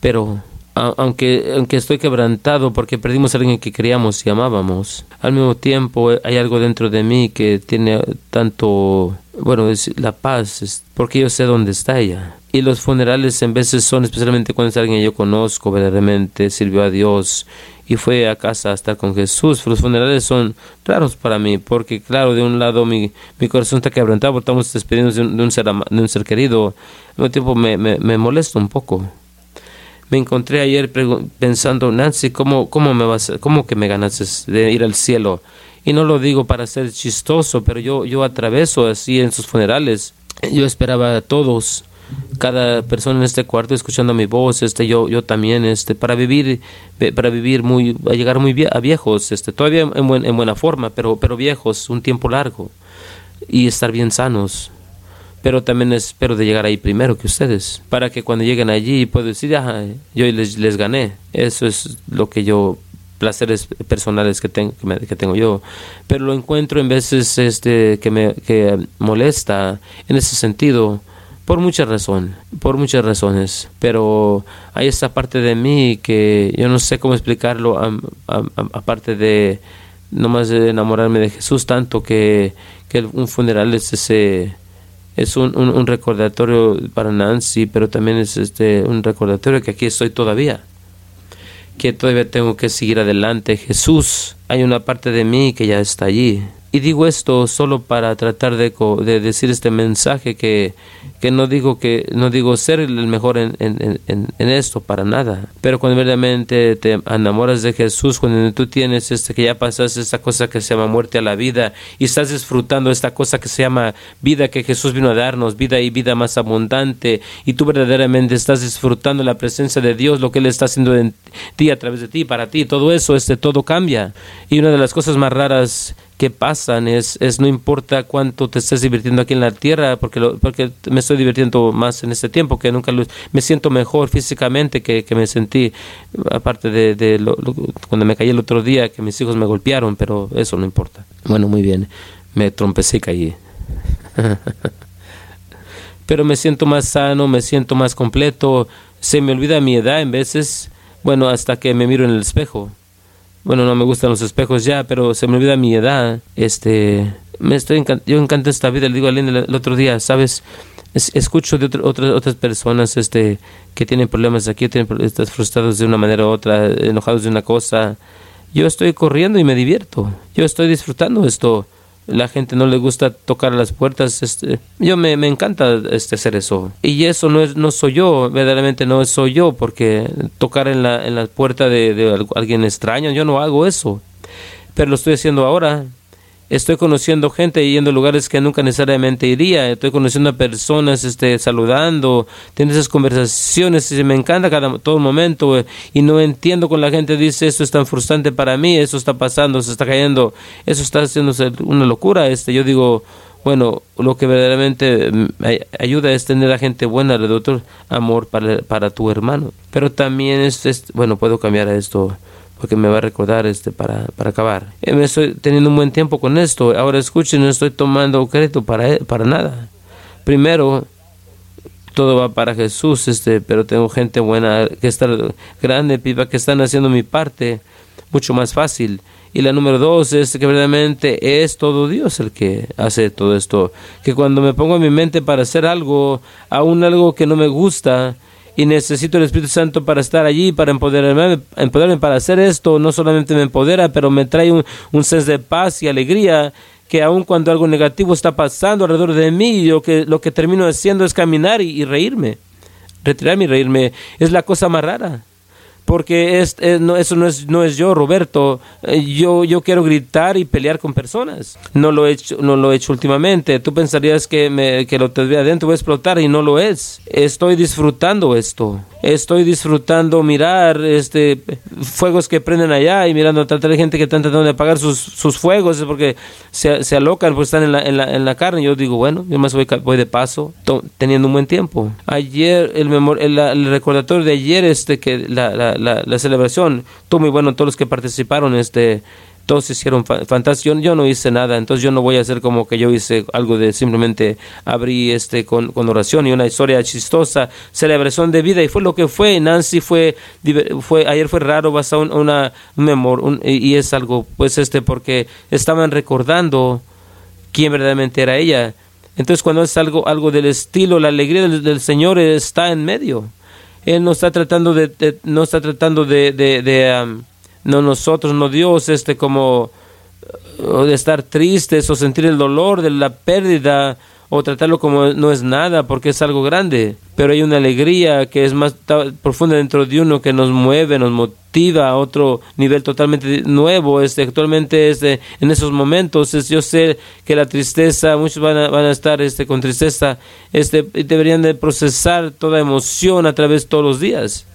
Pero aunque, aunque estoy quebrantado porque perdimos a alguien que queríamos y amábamos, al mismo tiempo hay algo dentro de mí que tiene tanto, bueno, es la paz, porque yo sé dónde está ella. Y los funerales en veces son, especialmente cuando es alguien que yo conozco verdaderamente, sirvió a Dios y fue a casa a estar con Jesús. Los funerales son raros para mí, porque claro, de un lado mi, mi corazón está quebrantado, porque estamos despidiendo de un, ser, de un ser querido. Al mismo tiempo me, me, me un poco. Me encontré ayer pensando, Nancy, ¿cómo, cómo, me vas, cómo que me ganaste de ir al cielo? Y no lo digo para ser chistoso, pero yo, yo atraveso así en sus funerales. Yo esperaba a todos cada persona en este cuarto escuchando mi voz, este, yo, yo también, este, para vivir, para vivir muy, a llegar muy a viejos, este, todavía en, en buena forma, pero, pero viejos, un tiempo largo, y estar bien sanos. Pero también espero de llegar ahí primero que ustedes, para que cuando lleguen allí puedo decir, yo les, les gané. Eso es lo que yo placeres personales que, tengo que, tengo yo, pero lo encuentro en veces este, que me que molesta en ese sentido por muchas razones, por muchas razones, pero hay esta parte de mí que yo no sé cómo explicarlo, aparte de nomás de enamorarme de Jesús tanto que, que un funeral es ese es un, un, recordatorio para Nancy, pero también es este un recordatorio que aquí estoy todavía, que todavía tengo que seguir adelante. Jesús, hay una parte de mí que ya está allí, y digo esto solo para tratar de, de decir este mensaje que, que, no digo que no digo ser el mejor en, en, en, esto para nada. Pero cuando verdaderamente te enamoras de Jesús, cuando tú tienes este que ya pasas esta cosa que se llama muerte a la vida y estás disfrutando esta cosa que se llama vida que Jesús vino a darnos, vida y vida más abundante, y tú verdaderamente estás disfrutando la presencia de Dios, lo que Él está haciendo en ti, a través de ti, para ti, todo eso, este todo cambia. Y una de las cosas más raras que pasan es, es no importa cuánto te estés divirtiendo aquí en la tierra, porque, porque me estoy divirtiendo más en este tiempo que nunca me siento mejor físicamente que, que me sentí, aparte de, de cuando me caí el otro día, que mis hijos me golpearon, pero eso no importa. Bueno, muy bien, me trompecé y caí. pero me siento más sano, me siento más completo, se me olvida mi edad en veces, bueno, hasta que me miro en el espejo bueno, no me gustan los espejos ya, pero se me olvida mi edad. Este, me estoy yo encanto esta vida. Le digo a el, otro día, ¿sabes? escucho de otras otras personas este, que tienen problemas aquí, tienen, están frustrados de una manera u otra, enojados de una cosa. Yo estoy corriendo y me divierto. Yo estoy disfrutando esto la gente no le gusta tocar las puertas. Este, yo me, me, encanta este, hacer eso. Y eso no, es, no soy yo, verdaderamente no soy yo, porque tocar en la, en la puerta de, de alguien extraño, yo no hago eso. Pero lo estoy haciendo ahora estoy conociendo gente yendo a lugares que nunca necesariamente iría, estoy conociendo a personas, este, saludando, teniendo esas conversaciones y me encanta cada todo momento eh, y no entiendo con la gente dice esto es tan frustrante para mí, eso está pasando, se está cayendo, eso está haciéndose una locura, este, yo digo bueno, lo que verdaderamente mm, ayuda es tener a gente buena alrededor, amor para, para tu hermano. Pero también es, es, bueno, puedo cambiar a esto porque me va a recordar este para, para acabar. Eh, me estoy teniendo un buen tiempo con esto. Ahora escuchen, no estoy tomando crédito para, e, para nada. Primero, todo va para Jesús, este, pero tengo gente buena que está grande, pipa, que están haciendo mi parte mucho más fácil. Y la número dos es que verdaderamente es todo Dios el que hace todo esto. Que cuando me pongo en mi mente para hacer algo, aún algo que no me gusta, y necesito el Espíritu Santo para estar allí, para empoderarme, empoderarme para hacer esto. No solamente me empodera, pero me trae un, un senso de paz y alegría que aun cuando algo negativo está pasando alrededor de mí, lo que, lo que termino haciendo es caminar y reírme. Retirarme y reírme es la cosa más rara porque es, no, eso no es, no es yo, Roberto. Eh, yo, yo quiero gritar y pelear con personas. No lo he hecho, no lo he hecho últimamente. Tú pensarías que, me, que lo tendría adentro, voy a explotar y no lo es. Estoy disfrutando esto. Estoy disfrutando mirar este fuegos que prenden allá y mirando tanta gente que están tratando de apagar sus, sus fuegos porque se, se alocan, porque están en la, en la, en la carne. Yo digo, bueno, yo más voy, voy de paso, teniendo un buen tiempo. Ayer, el, el, el recordatorio de ayer, este que la, celebración. Todo muy bueno, todos los que participaron, este, todos hicieron fantástico. Yo, no hice nada, entonces yo no voy a hacer como que yo hice algo de simplemente abrí este con, con, oración y una historia chistosa, celebración de vida y fue lo que fue. Nancy fue, fue ayer fue raro, basado en una memoria y es algo, pues este, porque estaban recordando quién verdaderamente era ella. Entonces cuando es algo, algo del estilo, la alegría del Señor está en medio. Él no está tratando de, no está tratando de, de, no nosotros, no Dios, este como de estar tristes o sentir el dolor de la pérdida o tratarlo como no es nada porque es algo grande, pero hay una alegría que es más profunda dentro de uno que nos mueve, nos motiva a otro nivel totalmente nuevo. Este, actualmente este, en esos momentos es, yo sé que la tristeza, muchos van a, van a estar este, con tristeza, este, deberían de procesar toda emoción a través de todos los días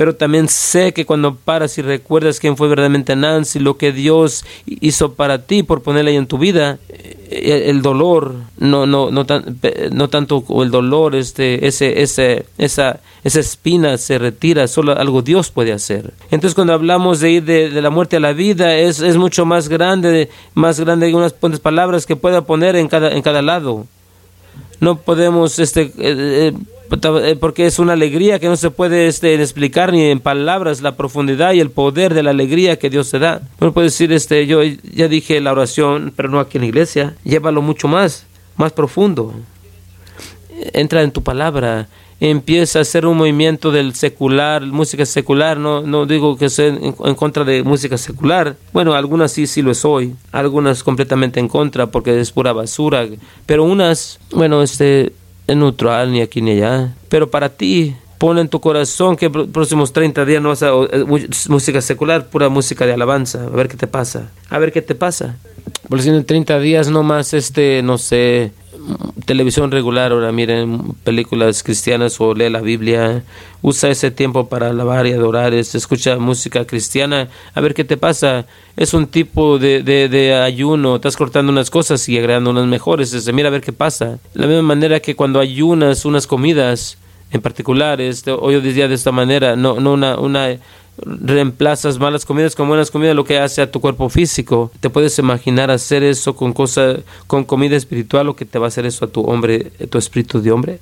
pero también sé que cuando paras y recuerdas quién fue verdaderamente Nancy, lo que Dios hizo para ti por ponerle ahí en tu vida, el dolor, no, no, no, no tanto el dolor, este, ese, ese, esa, esa espina se retira, solo algo Dios puede hacer. Entonces cuando hablamos de ir de, la muerte a la vida, es, es mucho más grande, más grande que unas palabras que pueda poner en cada, en cada lado. No podemos este, eh, eh, porque es una alegría que no se puede este, explicar ni en palabras la profundidad y el poder de la alegría que Dios te da. Uno puede decir, este, yo ya dije la oración, pero no aquí en la iglesia, llévalo mucho más, más profundo. Entra en tu palabra, empieza a hacer un movimiento del secular, música secular, no, digo que sea en, en, contra de música secular, bueno, algunas sí, sí lo soy, algunas completamente en contra porque es pura basura, pero unas, bueno, este, neutral ni aquí ni allá. Pero para ti, pon en tu corazón que los próximos 30 días no vas a eh, música secular, pura música de alabanza. A ver qué te pasa. A ver qué te pasa. Por si en 30 días no más, este, no sé, televisión regular, ahora miren películas cristianas o lee la Biblia, usa ese tiempo para alabar y adorar, escucha música cristiana, a ver qué te pasa. Es un tipo de, de, ayuno, estás cortando unas cosas y agregando unas mejores, este, mira a ver qué pasa. De la misma manera que cuando ayunas unas comidas, en particular, este, hoy día de esta manera, no, no una, una reemplazas malas comidas con buenas comidas, lo que hace a tu cuerpo físico. Te puedes imaginar hacer eso con cosa, con comida espiritual, lo que te va a hacer eso a tu hombre, a tu espíritu de hombre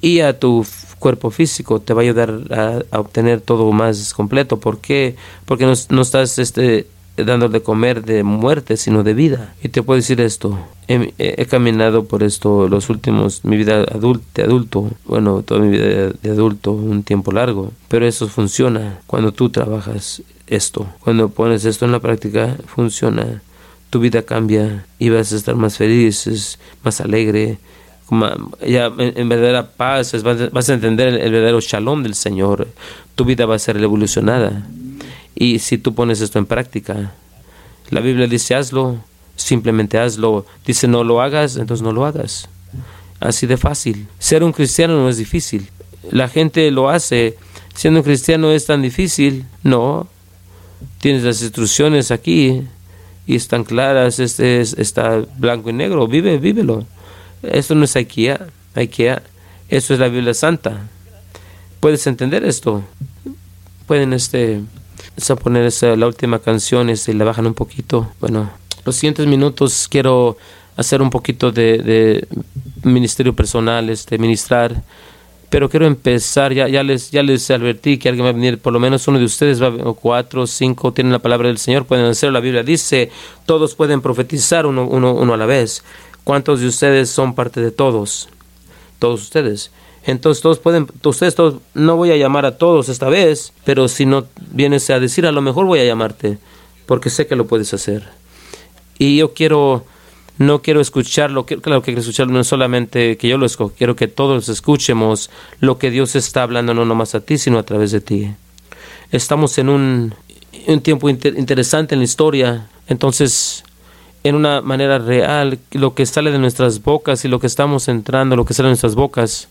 y a tu cuerpo físico. Te va a ayudar a, obtener todo más completo. ¿Por qué? Porque no, no estás este, dando de comer de muerte, sino de vida. Y te puedo decir esto, he, caminado por esto los últimos, mi vida adulto, de adulto, bueno, toda mi vida de adulto, un tiempo largo, pero eso funciona cuando tú trabajas esto, cuando pones esto en la práctica, funciona. Tu vida cambia y vas a estar más feliz, más alegre, ya en, verdadera paz, vas a entender el, verdadero shalom del Señor. Tu vida va a ser evolucionada. Y si tú pones esto en práctica, la Biblia dice hazlo, simplemente hazlo. Dice no lo hagas, entonces no lo hagas. Así de fácil. Ser un cristiano no es difícil. La gente lo hace. Siendo un cristiano es tan difícil. No. Tienes las instrucciones aquí y están claras. Este está blanco y negro. Vive, vívelo. Esto no es IKEA. IKEA. Esto es la Biblia Santa. ¿Puedes entender esto? Pueden este a poner esa, la última canción y este, le bajan un poquito. Bueno, los siguientes minutos quiero hacer un poquito de, ministerio personal, este, ministrar. Pero quiero empezar, ya, ya, les, ya les advertí que alguien va a venir, por lo menos uno de ustedes, va, o cuatro, cinco, tienen la palabra del Señor, pueden hacerlo. La Biblia dice, todos pueden profetizar uno, uno, uno a la vez. ¿Cuántos de ustedes son parte de todos? Todos ustedes. Entonces todos pueden, ustedes todos, no voy a llamar a todos esta vez, pero si no vienes a decir, a lo mejor voy a llamarte, porque sé que lo puedes hacer. Y yo quiero, no quiero escucharlo, claro que quiero escucharlo no solamente que yo lo quiero que todos escuchemos lo que Dios está hablando, no nomás a ti, sino a través de ti. Estamos en un, un tiempo interesante en la historia, entonces en una manera real, lo que sale de nuestras bocas y lo que estamos entrando, lo que sale de nuestras bocas,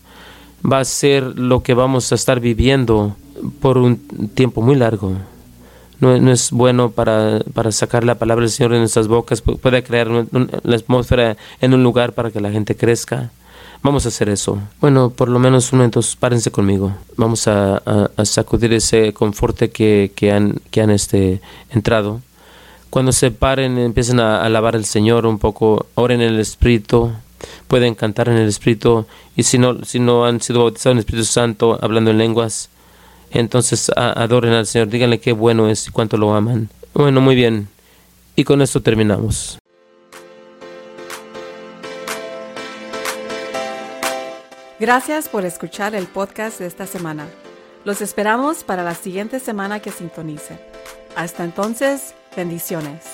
va a ser lo que vamos a estar viviendo por un tiempo muy largo. No, es bueno para, para, sacar la palabra del Señor de nuestras bocas, puede crear la atmósfera en un lugar para que la gente crezca. Vamos a hacer eso. Bueno, por lo menos un momento, párense conmigo. Vamos a, sacudir ese conforte que, que han, que han este, entrado. Cuando se paren, empiecen a alabar al Señor un poco, oren en el Espíritu, pueden cantar en el Espíritu y si no, si no han sido bautizados en el Espíritu Santo hablando en lenguas, entonces adoren al Señor, díganle qué bueno es y cuánto lo aman. Bueno, muy bien. Y con esto terminamos. Gracias por escuchar el podcast de esta semana. Los esperamos para la siguiente semana que sintonicen. Hasta entonces, bendiciones.